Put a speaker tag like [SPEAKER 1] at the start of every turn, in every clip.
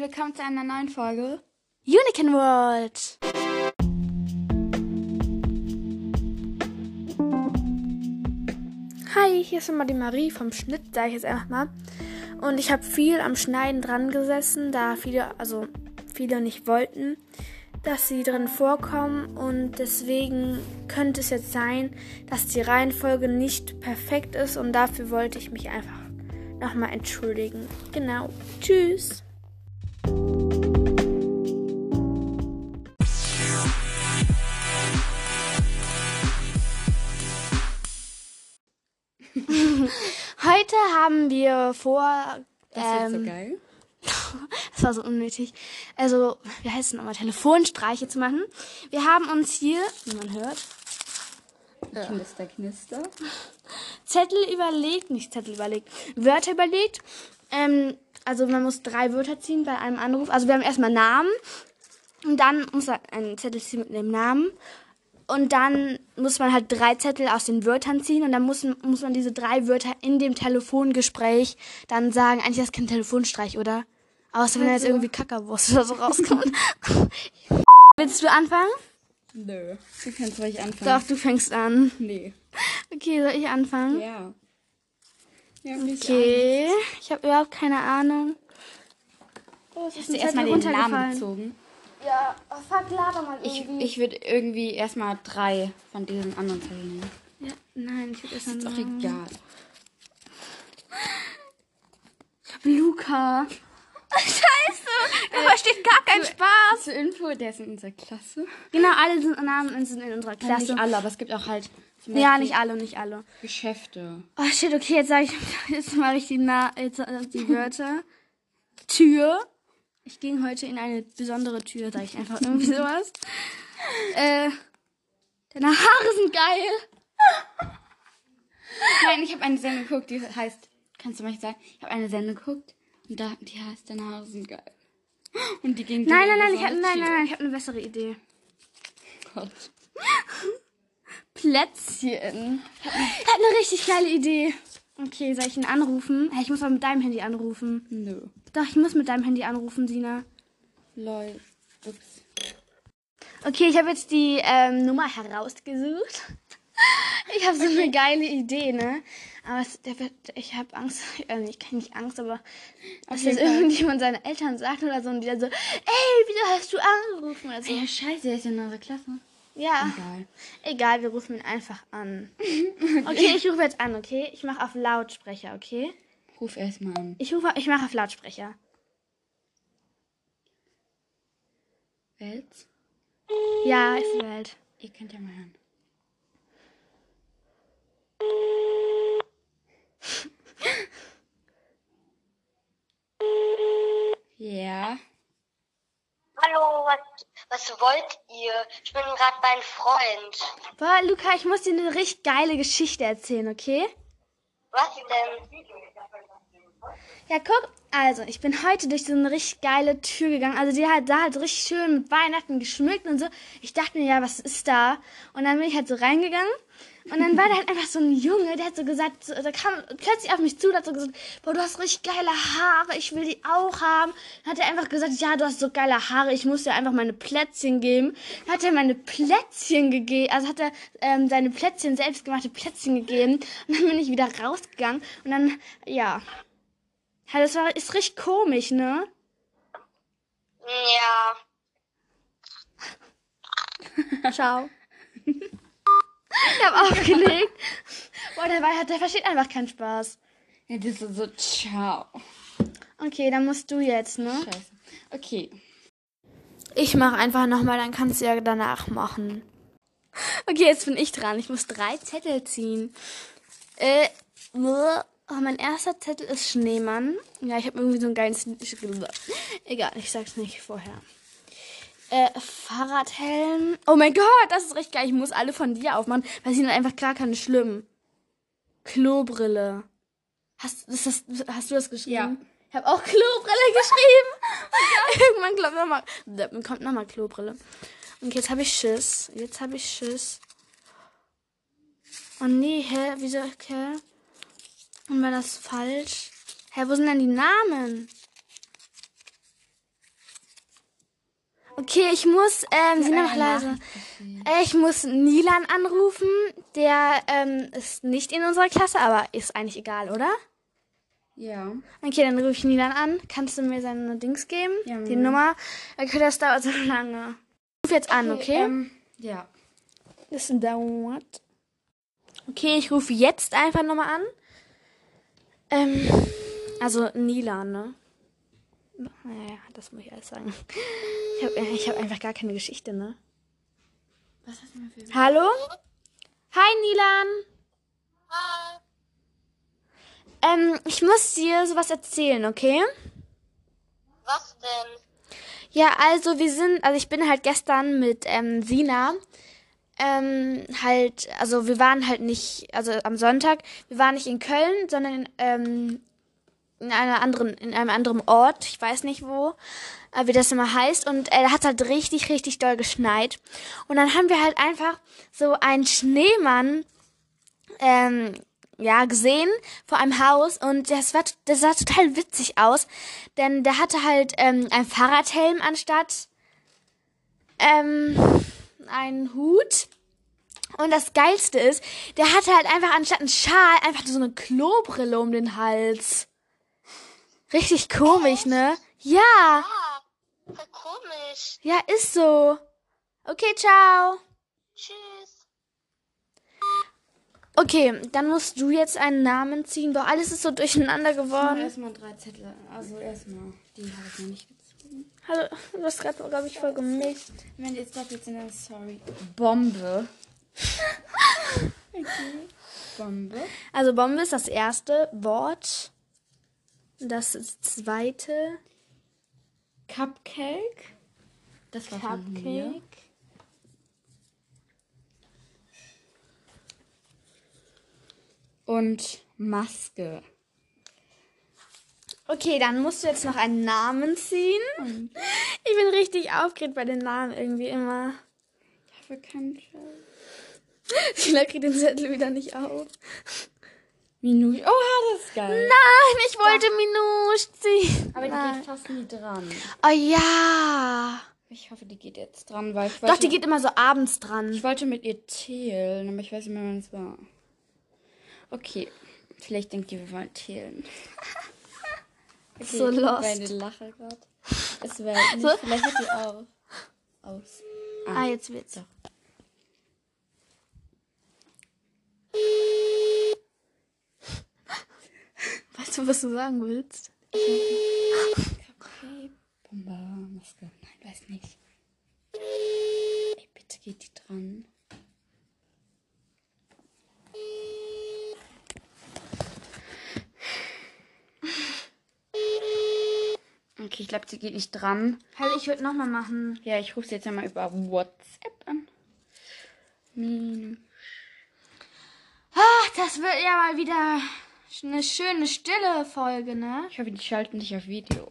[SPEAKER 1] willkommen zu einer neuen Folge Unicorn World. Hi, hier ist nochmal die Marie vom Schnitt, sage ich jetzt einfach mal. Und ich habe viel am Schneiden dran gesessen, da viele, also viele nicht wollten, dass sie drin vorkommen. Und deswegen könnte es jetzt sein, dass die Reihenfolge nicht perfekt ist. Und dafür wollte ich mich einfach nochmal entschuldigen. Genau. Tschüss. Heute haben wir vor.
[SPEAKER 2] Das ist
[SPEAKER 1] ähm,
[SPEAKER 2] so geil.
[SPEAKER 1] das war so unnötig. Also, wie heißt es nochmal? Telefonstreiche zu machen. Wir haben uns hier, wie man hört,
[SPEAKER 2] Knister, knister.
[SPEAKER 1] Zettel überlegt, nicht Zettel überlegt, Wörter überlegt. Ähm, also man muss drei Wörter ziehen bei einem Anruf. Also wir haben erstmal Namen und dann muss man einen Zettel ziehen mit dem Namen. Und dann muss man halt drei Zettel aus den Wörtern ziehen und dann muss, muss man diese drei Wörter in dem Telefongespräch dann sagen. Eigentlich ist das kein Telefonstreich, oder? Außer wenn da jetzt irgendwie Kackerwurst oder so rauskommt. Willst du anfangen?
[SPEAKER 2] Nö. Du kannst ruhig anfangen.
[SPEAKER 1] Doch, du fängst an.
[SPEAKER 2] Nee.
[SPEAKER 1] Okay, soll ich anfangen?
[SPEAKER 2] Ja. Ja,
[SPEAKER 1] Okay, ich habe überhaupt keine Ahnung. Oh, ich
[SPEAKER 2] du erstmal den Namen gezogen?
[SPEAKER 1] Ja, oh, fuck, laber mal
[SPEAKER 2] Ich,
[SPEAKER 1] irgendwie.
[SPEAKER 2] ich würde irgendwie erstmal drei von diesen anderen Zetteln nehmen.
[SPEAKER 1] ja, nein, ich würde
[SPEAKER 2] Ist
[SPEAKER 1] erstmal
[SPEAKER 2] doch
[SPEAKER 1] Namen.
[SPEAKER 2] egal.
[SPEAKER 1] Ich Luca. Scheiße, da versteht gar keinen Spaß.
[SPEAKER 2] Zur Info, der ist in unserer Klasse.
[SPEAKER 1] Genau, alle sind Namen sind in unserer
[SPEAKER 2] Ja,
[SPEAKER 1] Klasse.
[SPEAKER 2] nicht alle, aber es gibt auch halt
[SPEAKER 1] Ja, nicht alle, nicht alle.
[SPEAKER 2] Geschäfte.
[SPEAKER 1] Oh shit, okay, jetzt sage ich jetzt mache ich die, Na jetzt, äh, die Wörter. Tür. Ich ging heute in eine besondere Tür, sage ich einfach irgendwie sowas. äh, deine Haare sind geil.
[SPEAKER 2] Nein, ich habe eine Sendung geguckt, die heißt, kannst du mal sagen, ich habe eine Sendung geguckt und da, die heißt, deine Haare sind geil. Und die ging
[SPEAKER 1] Nein, nein, nein, ich hab, nein, nein, nein, ich habe eine bessere Idee.
[SPEAKER 2] Gott.
[SPEAKER 1] Plätzchen. Ich habe eine richtig geile Idee. Okay, soll ich ihn anrufen? Hey, ich muss aber mit deinem Handy anrufen.
[SPEAKER 2] Nö.
[SPEAKER 1] Doch, ich muss mit deinem Handy anrufen, Sina.
[SPEAKER 2] Lol. Ups.
[SPEAKER 1] Okay, ich habe jetzt die ähm, Nummer herausgesucht. Ich habe so eine geile Idee, ne? Aber es, der wird, ich habe Angst, also ich kann nicht Angst, aber dass
[SPEAKER 2] Fall.
[SPEAKER 1] irgendjemand seine Eltern sagt oder so und die dann so, ey, wieso hast du angerufen oder so.
[SPEAKER 2] Ja, scheiße, der ist in unserer Klasse.
[SPEAKER 1] Ja,
[SPEAKER 2] Egal.
[SPEAKER 1] egal, wir rufen ihn einfach an. Okay, ich rufe jetzt an, okay? Ich mache auf Lautsprecher, okay?
[SPEAKER 2] Ruf erstmal an.
[SPEAKER 1] Ich rufe, ich mache auf Lautsprecher.
[SPEAKER 2] Welt?
[SPEAKER 1] Ja, ist Welt.
[SPEAKER 2] Ihr könnt ja mal hören. ja.
[SPEAKER 3] Hallo, was, was wollt ihr? Ich bin gerade beim Freund.
[SPEAKER 1] Boah, Luca, ich muss dir eine richtig geile Geschichte erzählen, okay?
[SPEAKER 3] Was denn?
[SPEAKER 1] Ja, guck, also, ich bin heute durch so eine richtig geile Tür gegangen. Also, die hat da halt richtig schön mit Weihnachten geschmückt und so. Ich dachte mir, ja, was ist da? Und dann bin ich halt so reingegangen. Und dann war da halt einfach so ein Junge, der hat so gesagt, der kam plötzlich auf mich zu, der hat so gesagt, boah, du hast richtig geile Haare, ich will die auch haben. Dann hat er einfach gesagt, ja, du hast so geile Haare, ich muss dir einfach meine Plätzchen geben. Dann hat er meine Plätzchen gegeben, also hat er ähm, seine Plätzchen, selbstgemachte Plätzchen gegeben. Und dann bin ich wieder rausgegangen und dann, ja. Ja, das war, ist richtig komisch, ne?
[SPEAKER 3] Ja.
[SPEAKER 1] Ciao. ich hab aufgelegt. Boah, der, war, der versteht einfach keinen Spaß.
[SPEAKER 2] Ja, das ist so, ciao.
[SPEAKER 1] Okay, dann musst du jetzt, ne?
[SPEAKER 2] Scheiße. Okay.
[SPEAKER 1] Ich mach einfach nochmal, dann kannst du ja danach machen. Okay, jetzt bin ich dran. Ich muss drei Zettel ziehen. Äh, oh, mein erster Zettel ist Schneemann. Ja, ich habe irgendwie so einen geilen... Egal, ich sag's nicht vorher. Äh, Fahrradhelm. Oh mein Gott, das ist richtig geil. Ich muss alle von dir aufmachen, weil sie sind einfach klar keine schlimm. Klobrille. Hast, ist das, hast du das geschrieben?
[SPEAKER 2] Ja.
[SPEAKER 1] Ich habe auch Klobrille geschrieben. Irgendwann kommt nochmal, dann kommt nochmal Klobrille. Und jetzt habe ich Schiss. Jetzt habe ich Schiss. Oh nee, hä? Wieso, okay? Und war das falsch? Hä, wo sind denn die Namen? Okay, ich muss, ähm, sie noch leise. Äh, Ich muss Nilan anrufen. Der ähm, ist nicht in unserer Klasse, aber ist eigentlich egal, oder?
[SPEAKER 2] Ja.
[SPEAKER 1] Okay, dann rufe ich Nilan an. Kannst du mir seine Dings geben?
[SPEAKER 2] Ja,
[SPEAKER 1] Die
[SPEAKER 2] Moment.
[SPEAKER 1] Nummer. Okay, das dauert so lange. Ich ruf jetzt an, okay?
[SPEAKER 2] Ähm, ja.
[SPEAKER 1] Das dauert. Okay, ich rufe jetzt einfach nochmal an. Ähm, also Nilan, ne? Naja, das muss ich alles sagen. Ich habe ich hab einfach gar keine Geschichte, ne?
[SPEAKER 2] Was hast du mir für...
[SPEAKER 1] Hallo? Hi, Nilan.
[SPEAKER 3] Hi.
[SPEAKER 1] Ähm, ich muss dir sowas erzählen, okay?
[SPEAKER 3] Was denn?
[SPEAKER 1] Ja, also wir sind, also ich bin halt gestern mit ähm, Sina ähm, halt, also wir waren halt nicht, also am Sonntag, wir waren nicht in Köln, sondern in, ähm, in einer anderen, in einem anderen Ort, ich weiß nicht wo, äh, wie das immer heißt, und äh, da hat halt richtig, richtig doll geschneit. Und dann haben wir halt einfach so einen Schneemann ähm, ja, gesehen vor einem Haus und das war, das sah total witzig aus, denn der hatte halt ähm, einen Fahrradhelm anstatt ähm, einen Hut. Und das Geilste ist, der hatte halt einfach anstatt einen Schal einfach so eine Klobrille um den Hals. Richtig komisch, ne? Ja,
[SPEAKER 3] voll komisch.
[SPEAKER 1] ja, ist so. Okay, ciao.
[SPEAKER 3] Tschüss.
[SPEAKER 1] Okay, dann musst du jetzt einen Namen ziehen. Boah, alles ist so durcheinander geworden.
[SPEAKER 2] Erstmal drei Zettel. Also erstmal, die habe ich noch nicht gezogen.
[SPEAKER 1] Hallo, du hast gerade, glaube ich, voll gemischt.
[SPEAKER 2] Wenn die jetzt doppelt sind, dann sorry. Bombe. okay. Bombe.
[SPEAKER 1] Also Bombe ist das erste Wort. Das zweite.
[SPEAKER 2] Cupcake. Das war.
[SPEAKER 1] Cupcake.
[SPEAKER 2] Und Maske.
[SPEAKER 1] Okay, dann musst du jetzt noch einen Namen ziehen. Ich bin richtig aufgeregt bei den Namen irgendwie immer.
[SPEAKER 2] Dafür keinen Scheiß.
[SPEAKER 1] Sheila kriegt den Zettel wieder nicht auf.
[SPEAKER 2] Minute. Oha, das ist geil.
[SPEAKER 1] Nein, ich wollte Minouche ziehen.
[SPEAKER 2] Aber die
[SPEAKER 1] Nein.
[SPEAKER 2] geht fast nie dran.
[SPEAKER 1] Oh ja.
[SPEAKER 2] Ich hoffe, die geht jetzt dran, weil ich
[SPEAKER 1] Doch,
[SPEAKER 2] wollte,
[SPEAKER 1] die geht immer so abends dran.
[SPEAKER 2] ich wollte mit ihr zählen, aber ich weiß nicht mehr, wann es war. Okay. Vielleicht denkt die, wir wollen zählen. Okay,
[SPEAKER 1] So lost.
[SPEAKER 2] Meine Lache gerade. Es wäre nicht,
[SPEAKER 1] So.
[SPEAKER 2] vielleicht hat die auch aus.
[SPEAKER 1] Ah, jetzt wird's.
[SPEAKER 2] Doch.
[SPEAKER 1] Weißt du, was du sagen willst?
[SPEAKER 2] Okay. Bombe, Maske. Nein, weiß nicht. Ey, bitte geht die dran. Okay, ich glaube, sie geht nicht dran.
[SPEAKER 1] Halt, ich würde nochmal machen.
[SPEAKER 2] Ja, ich rufe sie jetzt einmal über WhatsApp an.
[SPEAKER 1] Ach, das wird ja mal wieder eine schöne stille Folge, ne?
[SPEAKER 2] Ich hoffe, die schalten dich auf Video.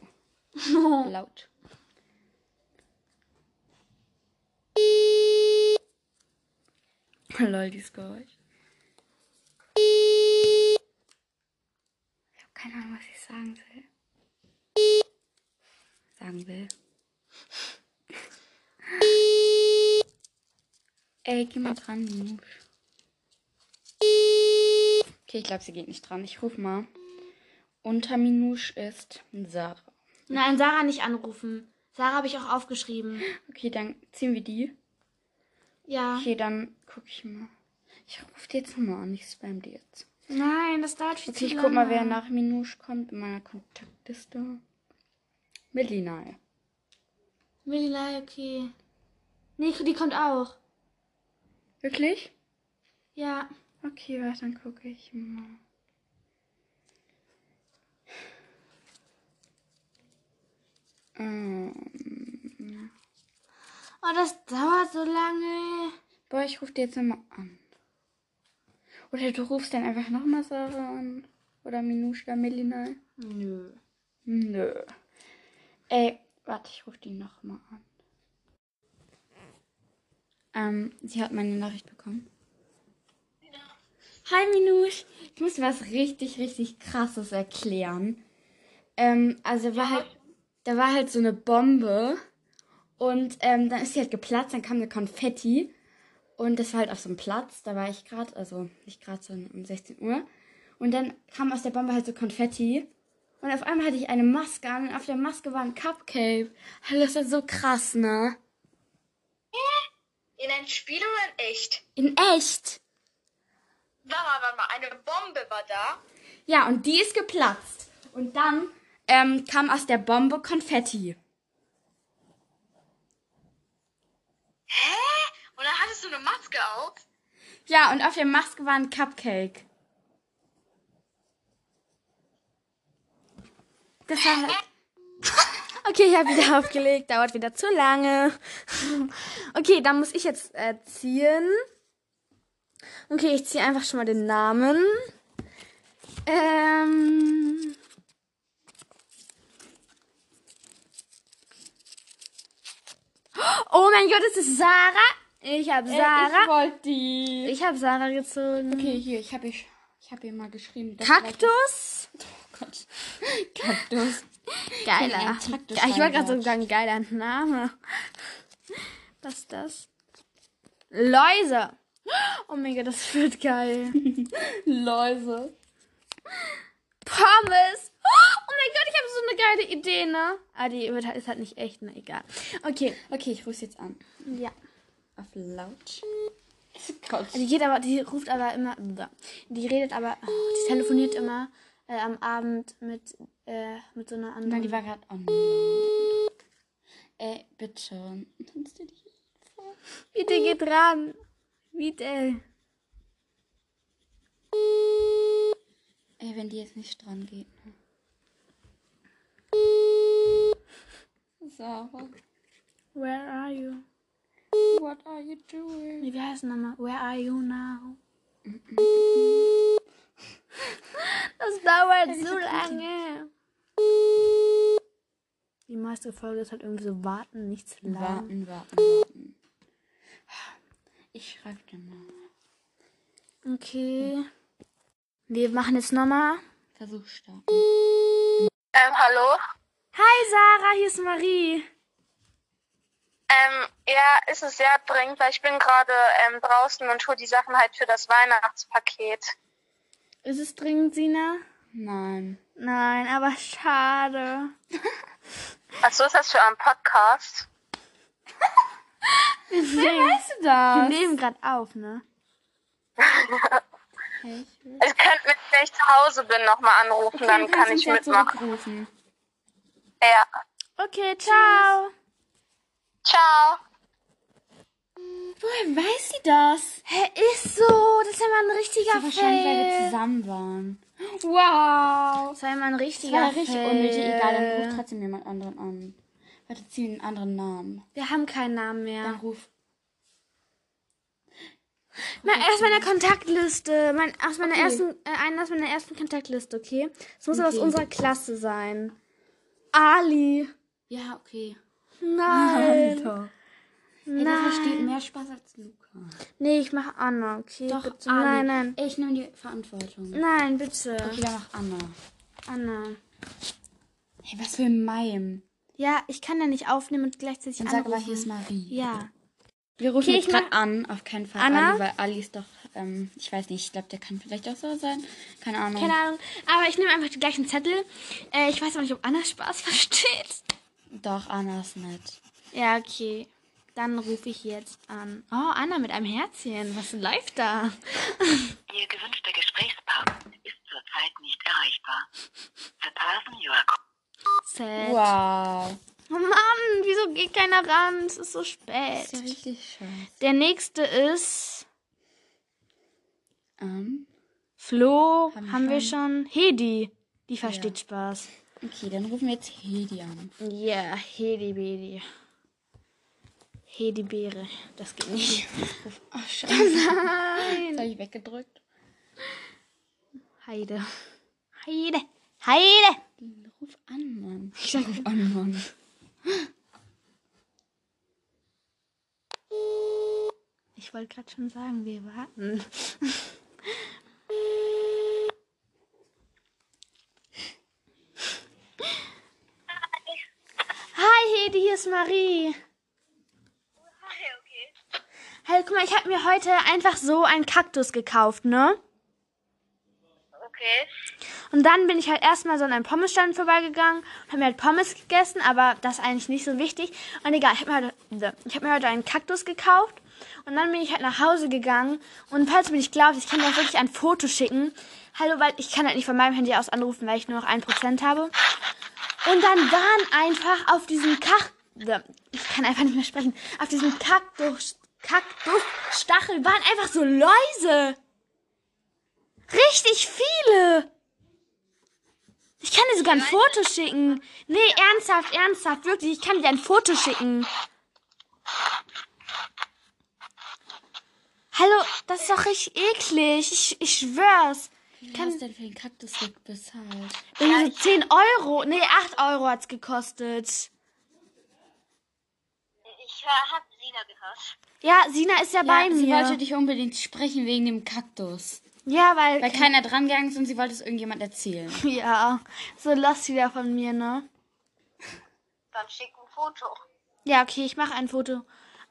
[SPEAKER 2] Laut. Lol, die ist Geräusch. Ich habe keine Ahnung, was ich sagen will. Sagen will. Ey, geh mal dran, Minus. Okay, ich glaube, sie geht nicht dran. Ich ruf mal. Unter Minusch ist Sarah.
[SPEAKER 1] Nein, Sarah nicht anrufen. Sarah habe ich auch aufgeschrieben.
[SPEAKER 2] Okay, dann ziehen wir die.
[SPEAKER 1] Ja.
[SPEAKER 2] Okay, dann gucke ich mal. Ich rufe die jetzt nochmal an. Ich spam die jetzt.
[SPEAKER 1] Nein, das dauert viel
[SPEAKER 2] Okay,
[SPEAKER 1] zu
[SPEAKER 2] ich guck mal, wer
[SPEAKER 1] lange.
[SPEAKER 2] nach Minusch kommt in meiner Kontaktliste. Melinai.
[SPEAKER 1] Melilei, okay. Nee, die kommt auch.
[SPEAKER 2] Wirklich?
[SPEAKER 1] Ja.
[SPEAKER 2] Okay, warte, dann gucke ich mal. Ähm,
[SPEAKER 1] Oh, das dauert so lange.
[SPEAKER 2] boah, ich rufe die jetzt nochmal an. Oder du rufst dann einfach nochmal Sarah an. Oder Minusch oder Melinai.
[SPEAKER 1] Nö.
[SPEAKER 2] Nö. Ey, warte, ich rufe die nochmal an. Ähm, sie hat meine Nachricht bekommen. Hi Minusch, ich muss dir was richtig, richtig krasses erklären. Ähm, also da war halt, da war halt so eine Bombe Und ähm, dann ist sie halt geplatzt, dann kam eine Konfetti. Und das war halt auf so einem Platz, da war ich gerade, also nicht gerade so um 16 Uhr. Und dann kam aus der Bombe halt so Konfetti. Und auf einmal hatte ich eine Maske an und auf der Maske war ein Cupcake. Hallo, das ist so krass, ne?
[SPEAKER 3] In ein Spiel oder in echt?
[SPEAKER 2] In echt.
[SPEAKER 3] Warte mal, mal, eine Bombe war da.
[SPEAKER 2] Ja, und die ist geplatzt. Und dann ähm, kam aus der Bombe Konfetti.
[SPEAKER 3] Hä? Und dann hattest du eine Maske auf?
[SPEAKER 2] Ja, und auf der Maske war ein Cupcake. Das war halt.
[SPEAKER 1] Okay, ich habe wieder aufgelegt. Dauert wieder zu lange. Okay, dann muss ich jetzt äh, ziehen. Okay, ich ziehe einfach schon mal den Namen. Ähm. Oh mein Gott, es ist Sarah. Ich habe
[SPEAKER 2] Ich
[SPEAKER 1] Sarah.
[SPEAKER 2] wollte die.
[SPEAKER 1] Ich habe Sarah gezogen.
[SPEAKER 2] Okay, hier, ich habe ich, ich hab ihr mal geschrieben.
[SPEAKER 1] Kaktus.
[SPEAKER 2] vielleicht- Oh Gott. Kaktus.
[SPEAKER 1] Geiler. Ja, ich wollte gerade so sagen, geiler Name. Was ist das? Läuse. Oh mein Gott, das wird geil.
[SPEAKER 2] Läuse.
[SPEAKER 1] Pommes. Oh mein Gott, ich habe so eine geile Idee, ne? Ah, die wird, halt- ist halt nicht echt, ne? Egal. Okay,
[SPEAKER 2] Okay, ich rufe jetzt an.
[SPEAKER 1] ja.
[SPEAKER 2] Auf laut. Oh Gott.
[SPEAKER 1] Die geht aber, die ruft aber immer, die redet aber, oh, die telefoniert immer äh, am Abend mit, äh, mit so einer anderen.
[SPEAKER 2] Nein, die war gerade online. Ey, bitte. Kannst du die
[SPEAKER 1] Bitte geht ran. Bitte.
[SPEAKER 2] Ey, wenn die jetzt nicht dran geht. Ne? Sarah,
[SPEAKER 1] Where are you?
[SPEAKER 2] what are you doing?
[SPEAKER 1] Nee, wie heißt nochmal? Where are you now? Das dauert so lange. Die meiste Folge ist halt irgendwie so warten, nicht zu lang.
[SPEAKER 2] Warten, warten, warten. Ich schreibe dir mal.
[SPEAKER 1] Okay. Wir machen jetzt nochmal.
[SPEAKER 2] Versuch starten.
[SPEAKER 3] Ähm, hallo?
[SPEAKER 1] Hi Sarah, hier ist Marie.
[SPEAKER 3] Ähm, ja, ist es sehr dringend, weil ich bin gerade ähm, draußen und hole die Sachen halt für das Weihnachtspaket.
[SPEAKER 1] Ist es dringend, Sina?
[SPEAKER 2] Nein.
[SPEAKER 1] Nein, aber schade.
[SPEAKER 3] Was ist das für ein Podcast?
[SPEAKER 2] Weißt du
[SPEAKER 1] Wir
[SPEAKER 2] das?
[SPEAKER 1] nehmen gerade auf, ne?
[SPEAKER 2] Hey, ich will-
[SPEAKER 3] Ich könnte mich, wenn ich zu Hause bin, nochmal anrufen, dann
[SPEAKER 2] Okay,
[SPEAKER 3] kann ich mitmachen.
[SPEAKER 2] zurückrufen.
[SPEAKER 3] Ja.
[SPEAKER 1] Okay, ciao.
[SPEAKER 3] Ciao.
[SPEAKER 2] Woher weiß sie das?
[SPEAKER 1] Hä, ist so. Das ist ja mal ein richtiger
[SPEAKER 2] Ja, wahrscheinlich, weil wir
[SPEAKER 1] Fail.
[SPEAKER 2] zusammen waren. Wow.
[SPEAKER 1] Das war ja mal ein
[SPEAKER 2] Das
[SPEAKER 1] richtiger
[SPEAKER 2] war richtig
[SPEAKER 1] Fail.
[SPEAKER 2] unnötig. Egal, dann ruft trotzdem jemand anderen an. Warte, zieh einen anderen Namen.
[SPEAKER 1] Wir haben keinen Namen
[SPEAKER 2] Dann
[SPEAKER 1] mehr.
[SPEAKER 2] ruf.
[SPEAKER 1] Na, aus meiner Kontaktliste. Mein, aus meiner
[SPEAKER 2] Okay.
[SPEAKER 1] ersten, äh, einen aus meiner ersten Kontaktliste, okay? Es muss aus
[SPEAKER 2] Okay.
[SPEAKER 1] unserer Klasse sein. Ali.
[SPEAKER 2] Ja, okay.
[SPEAKER 1] Nein.
[SPEAKER 2] Ey, der versteht mehr Spaß als Luca.
[SPEAKER 1] Nee, ich mach Anna, okay?
[SPEAKER 2] Doch,
[SPEAKER 1] bitte.
[SPEAKER 2] Ali.
[SPEAKER 1] Nein, nein.
[SPEAKER 2] Ey, ich nehme die Verantwortung.
[SPEAKER 1] Nein, bitte.
[SPEAKER 2] Okay, dann mach Anna.
[SPEAKER 1] Anna.
[SPEAKER 2] Hey, was für ein Mime.
[SPEAKER 1] Ja, ich kann ja nicht aufnehmen und gleichzeitig
[SPEAKER 2] Dann sag
[SPEAKER 1] anrufen.
[SPEAKER 2] aber, hier ist Marie.
[SPEAKER 1] Ja.
[SPEAKER 2] Wir rufen
[SPEAKER 1] Okay,
[SPEAKER 2] jetzt gerade an. Auf keinen Fall
[SPEAKER 1] Anna?
[SPEAKER 2] Ali, weil Ali ist doch, ähm, ich weiß nicht, ich glaube, der kann vielleicht auch so sein. Keine Ahnung.
[SPEAKER 1] Keine Ahnung. Aber ich nehme einfach die gleichen Zettel. Äh, ich weiß aber nicht, ob Anna Spaß versteht.
[SPEAKER 2] Doch, Anna ist nett.
[SPEAKER 1] Ja, okay. Dann rufe ich jetzt an. Oh, Anna mit einem Herzchen. Was läuft da?
[SPEAKER 4] Ihr gewünschter Gesprächspartner ist zurzeit nicht erreichbar. The person you are
[SPEAKER 1] Sad.
[SPEAKER 2] Wow.
[SPEAKER 1] Oh Mann, wieso geht keiner ran? Es ist so
[SPEAKER 2] Das
[SPEAKER 1] spät.
[SPEAKER 2] ist ja richtig scheiße.
[SPEAKER 1] Der nächste ist
[SPEAKER 2] Ähm,
[SPEAKER 1] Flo.
[SPEAKER 2] Haben
[SPEAKER 1] Haben,
[SPEAKER 2] wir
[SPEAKER 1] schon. Hedi. Die versteht Spaß.
[SPEAKER 2] okay, dann rufen wir jetzt Hedi an.
[SPEAKER 1] Ja, Hedi Bedi. Hedi Beere. Das geht nicht.
[SPEAKER 2] Ach, scheiße. Nein. Das habe ich weggedrückt.
[SPEAKER 1] Heide. Heide. Heide.
[SPEAKER 2] Ruf an, Mann. Ich sag ruf an, Mann.
[SPEAKER 1] Ich wollte gerade schon sagen, wir warten. Hi Hedi, hier ist Marie. Hey, guck mal, ich habe mir heute einfach so einen Kaktus gekauft, ne?
[SPEAKER 3] Okay.
[SPEAKER 1] Und dann bin ich halt erstmal so an einem Pommesstand vorbeigegangen und habe mir halt Pommes gegessen, aber das ist eigentlich nicht so wichtig. Und egal, ich habe mir, heute- ich hab mir heute einen Kaktus gekauft und dann bin ich halt nach Hause gegangen. Und falls du mir nicht glaubst, ich kann dir auch wirklich ein Foto schicken. Hallo, weil ich kann halt nicht von meinem Handy aus anrufen, weil ich nur noch 1% habe. Und dann waren einfach auf diesem Kach... Ich kann einfach nicht mehr sprechen. Auf diesem Kaktus... Kaktusstachel waren einfach so Läuse. Richtig viele. Ich kann dir sogar ein Foto schicken. Nee, ernsthaft, ernsthaft, wirklich. Ich kann dir ein Foto schicken. Hallo, das ist doch richtig eklig. Ich, ich schwör's.
[SPEAKER 2] Wie hast du denn für den Kaktus bezahlt?
[SPEAKER 1] Irgendwie so 10 Euro. Nee, 8 Euro hat's gekostet.
[SPEAKER 3] Ich hab Sina gehört.
[SPEAKER 1] Ja, Sina ist ja, bei
[SPEAKER 2] ja, sie
[SPEAKER 1] mir.
[SPEAKER 2] wollte dich unbedingt sprechen wegen dem Kaktus.
[SPEAKER 1] Ja, weil.
[SPEAKER 2] Weil keiner dran gegangen ist und sie wollte es irgendjemand erzählen.
[SPEAKER 1] ja, so lost wieder von mir, ne?
[SPEAKER 3] Dann schick ein Foto.
[SPEAKER 1] Ja, okay, ich mache ein Foto.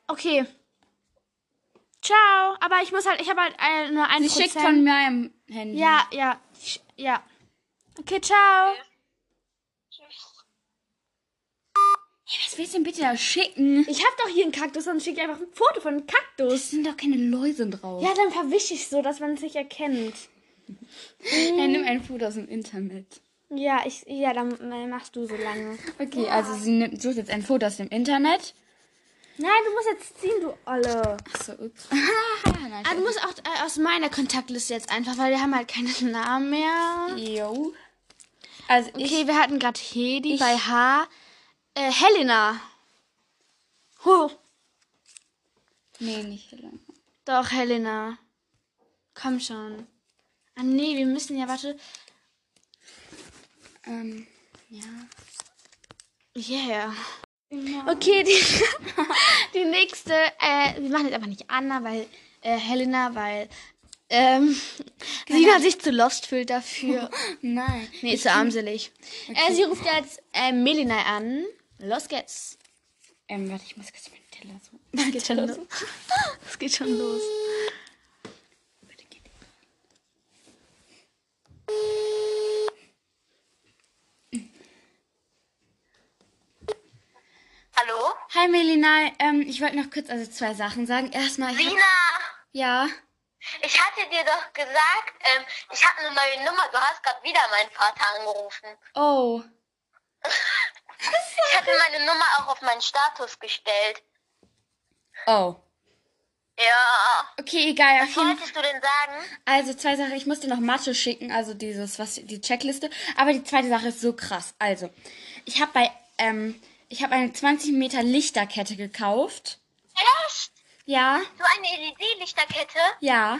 [SPEAKER 1] Okay. Ciao. Aber ich muss halt, ich habe halt äh, nur ein
[SPEAKER 2] Sie schickt von meinem Handy.
[SPEAKER 1] Ja, ja, ja. Okay, ciao.
[SPEAKER 3] Tschüss.
[SPEAKER 2] Hey, was willst du denn bitte da schicken?
[SPEAKER 1] Ich habe doch hier einen Kaktus, dann schicke ich einfach ein Foto von einem Kaktus.
[SPEAKER 2] Es sind doch keine Läuse drauf.
[SPEAKER 1] Ja, dann verwische ich so, dass man es nicht erkennt.
[SPEAKER 2] Ja, nimm ein Foto aus dem Internet.
[SPEAKER 1] Ja, ich, ja, dann machst du so lange.
[SPEAKER 2] Okay, also sie nimmt, sucht jetzt ein Foto aus dem Internet.
[SPEAKER 1] Nein, du musst jetzt ziehen, du Olle.
[SPEAKER 2] Achso, ups. Nein,
[SPEAKER 1] Ah, du musst auch äh, aus meiner Kontaktliste jetzt einfach, weil wir haben halt keinen Namen mehr.
[SPEAKER 2] Jo. Also ich,
[SPEAKER 1] Okay, wir hatten gerade Hedi bei H. Äh, Helena. Huh.
[SPEAKER 2] nee, nicht Helena.
[SPEAKER 1] Doch, Helena. Komm schon. Ah, nee, wir müssen ja, warte.
[SPEAKER 2] Ähm, ja.
[SPEAKER 1] Yeah. Okay, die, die nächste, äh, wir machen jetzt aber nicht Anna, weil, äh, Helena, weil, ähm, Sina sich zu lost fühlt dafür.
[SPEAKER 2] Nein.
[SPEAKER 1] Nee, ist zu armselig. Äh, sie ruft jetzt, äh, Melina an. Los geht's.
[SPEAKER 2] Ähm, warte, ich muss kurz meinen Teller so.
[SPEAKER 1] Es geht schon los. Es geht schon los.
[SPEAKER 3] Hallo?
[SPEAKER 2] Hi Melina, ähm, ich wollte noch kurz also zwei Sachen sagen. Erstmal, ich hab,
[SPEAKER 3] Sina!
[SPEAKER 2] ja,
[SPEAKER 3] Ich hatte dir doch gesagt, ähm, ich habe eine neue Nummer. Du hast gerade wieder meinen Vater angerufen.
[SPEAKER 2] oh,
[SPEAKER 3] Ich hatte meine Nummer auch auf meinen Status gestellt.
[SPEAKER 2] oh.
[SPEAKER 3] Ja.
[SPEAKER 2] Okay, egal.
[SPEAKER 3] Was wolltest du denn sagen?
[SPEAKER 2] Also zwei Sachen, ich musste noch Mathe schicken, also dieses, was die Checkliste. Aber die zweite Sache ist so krass. Also, ich habe bei, ähm, ich habe eine 20 Meter Lichterkette gekauft.
[SPEAKER 3] Echt?
[SPEAKER 2] Ja,
[SPEAKER 3] So eine LED-Lichterkette?
[SPEAKER 2] ja.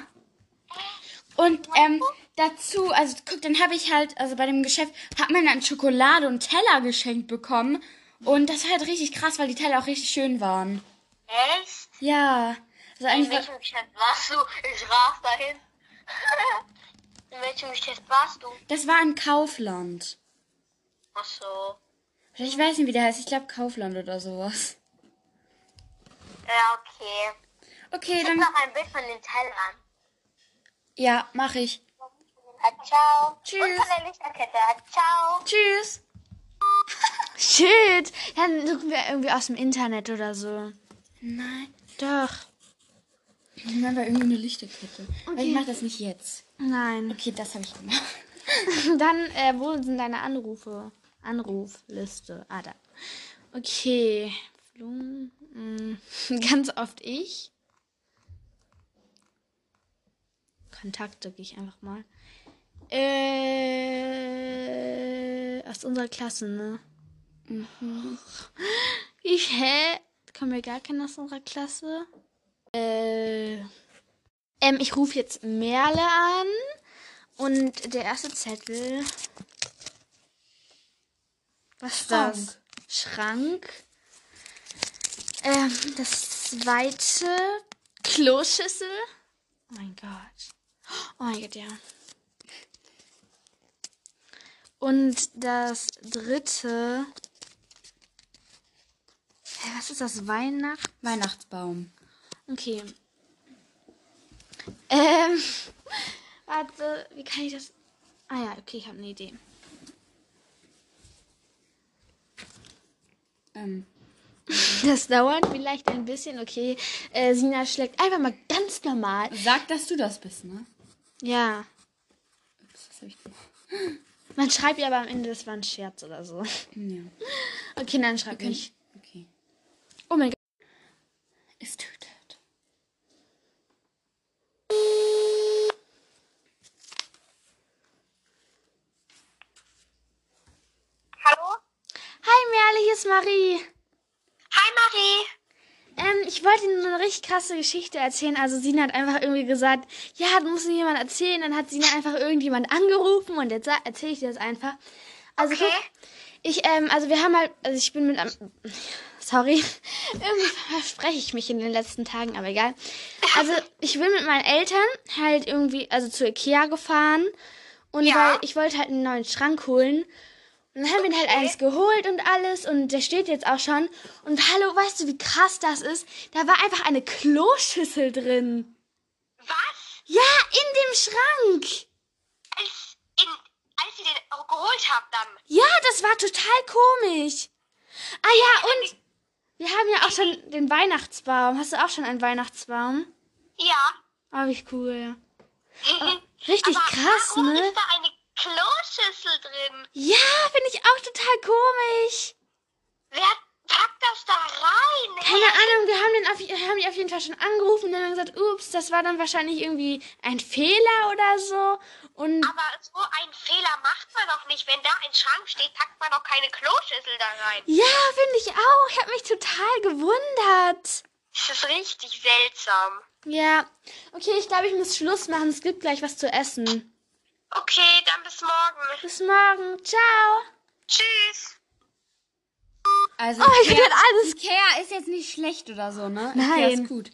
[SPEAKER 2] Und ähm, dazu, also guck, dann habe ich halt, also bei dem Geschäft, hat man dann Schokolade und Teller geschenkt bekommen. Und das war halt richtig krass, weil die Teller auch richtig schön waren.
[SPEAKER 3] Echt?
[SPEAKER 2] Ja. Also
[SPEAKER 3] In
[SPEAKER 2] war,
[SPEAKER 3] welchem Geschäft warst du? Ich rast dahin. In welchem Geschäft warst du?
[SPEAKER 2] das war in Kaufland.
[SPEAKER 3] Ach so.
[SPEAKER 2] Ich weiß nicht, wie der heißt. Ich glaube Kaufland oder sowas.
[SPEAKER 3] Ja, okay.
[SPEAKER 2] Okay,
[SPEAKER 3] Schick
[SPEAKER 2] dann.
[SPEAKER 3] noch ein Bild von den Tellern.
[SPEAKER 2] Ja, mache ich.
[SPEAKER 3] Ciao.
[SPEAKER 2] Tschüss.
[SPEAKER 3] Und von der Lichterkette. Ciao.
[SPEAKER 2] Tschüss.
[SPEAKER 1] Shit. Dann suchen wir irgendwie aus dem Internet oder so.
[SPEAKER 2] Nein.
[SPEAKER 1] Doch.
[SPEAKER 2] Ich meine, war irgendwie eine Lichterkette. Aber ich mache das nicht jetzt.
[SPEAKER 1] Nein.
[SPEAKER 2] Okay, das habe ich gemacht.
[SPEAKER 1] Dann, äh, wo sind deine Anrufe? Anrufliste. Ah, da. Okay. Blumen. mm, Ganz oft ich. Kontakte gehe ich einfach mal. Äh, aus unserer Klasse, ne? Ich, hä? Kommen wir gar keinen aus unserer Klasse? Äh, ähm, ich rufe jetzt Merle an. Und der erste Zettel. Was ist das? Schrank. Ähm, das zweite. Kloschüssel. Oh mein Gott. Oh mein Gott, ja. Und das dritte. Hä, was ist das? Weihnacht?
[SPEAKER 2] Weihnachtsbaum.
[SPEAKER 1] Okay. Ähm, warte, wie kann ich das? Ah ja, okay, ich habe eine Idee.
[SPEAKER 2] Ähm,
[SPEAKER 1] Das dauert vielleicht ein bisschen, okay. Äh, Sina schlägt einfach mal ganz normal.
[SPEAKER 2] sag, dass du das bist, ne?
[SPEAKER 1] Ja.
[SPEAKER 2] Ups, was hab ich gemacht?
[SPEAKER 1] Man schreibt ja aber am Ende, das war ein Scherz oder so.
[SPEAKER 2] Ja.
[SPEAKER 1] Okay, dann schreib nicht.
[SPEAKER 2] Okay.
[SPEAKER 1] Oh mein Gott.
[SPEAKER 2] Es tötet.
[SPEAKER 3] Hallo?
[SPEAKER 1] Hi Merle, hier ist Marie. Ich wollte Ihnen eine richtig krasse Geschichte erzählen. Also Sina hat einfach irgendwie gesagt, ja, du musst mir jemand erzählen. Dann hat Sina einfach irgendjemand angerufen und jetzt erzähle ich dir das einfach. Also
[SPEAKER 3] Okay.
[SPEAKER 1] guck, ich, ähm, also wir haben halt, also ich bin mit einem, sorry, irgendwie verspreche ich mich in den letzten Tagen, aber egal. Also ich bin mit meinen Eltern halt irgendwie, also zu Ikea gefahren und
[SPEAKER 3] Ja.
[SPEAKER 1] weil ich wollte halt einen neuen Schrank holen. Und dann haben wir ihn halt alles geholt und alles und der steht jetzt auch schon. Und hallo, weißt du, wie krass das ist? Da war einfach eine Kloschüssel drin.
[SPEAKER 3] Was?
[SPEAKER 1] Ja, in dem Schrank.
[SPEAKER 3] Als, in, als ihr den geholt habt dann?
[SPEAKER 1] Ja, das war total komisch. Ah ja, und wir haben ja auch schon den Weihnachtsbaum. Hast du auch schon einen Weihnachtsbaum?
[SPEAKER 3] Ja.
[SPEAKER 1] Oh, wie cool. Richtig
[SPEAKER 3] Aber
[SPEAKER 1] krass,
[SPEAKER 3] warum
[SPEAKER 1] ne?
[SPEAKER 3] ist da eine Kloschüssel drin?
[SPEAKER 1] Ja, finde ich auch total komisch.
[SPEAKER 3] Wer packt das da rein?
[SPEAKER 1] Keine Ahnung, wir haben, den auf, haben die auf jeden Fall schon angerufen und dann haben gesagt, ups, das war dann wahrscheinlich irgendwie ein Fehler oder so. Und
[SPEAKER 3] Aber so einen Fehler macht man doch nicht. Wenn da ein Schrank steht, packt man doch keine Kloschüssel da rein.
[SPEAKER 1] ja, finde ich auch. Ich habe mich total gewundert.
[SPEAKER 3] Das ist richtig seltsam.
[SPEAKER 1] Ja, okay, ich glaube, ich muss Schluss machen. Es gibt gleich was zu essen.
[SPEAKER 3] Okay, dann bis morgen.
[SPEAKER 1] Bis morgen. Ciao.
[SPEAKER 3] Tschüss.
[SPEAKER 2] Also,
[SPEAKER 1] Oh, ich werde alles.
[SPEAKER 2] Ikea ist jetzt nicht schlecht oder so, ne?
[SPEAKER 1] Nein.
[SPEAKER 2] Ikea ist gut.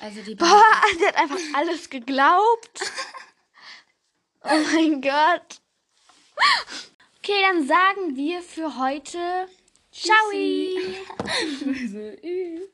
[SPEAKER 2] Also die
[SPEAKER 1] Boah, sie hat einfach alles geglaubt. Oh mein Gott. Okay, dann sagen wir für heute Ciao.
[SPEAKER 2] Also, äh.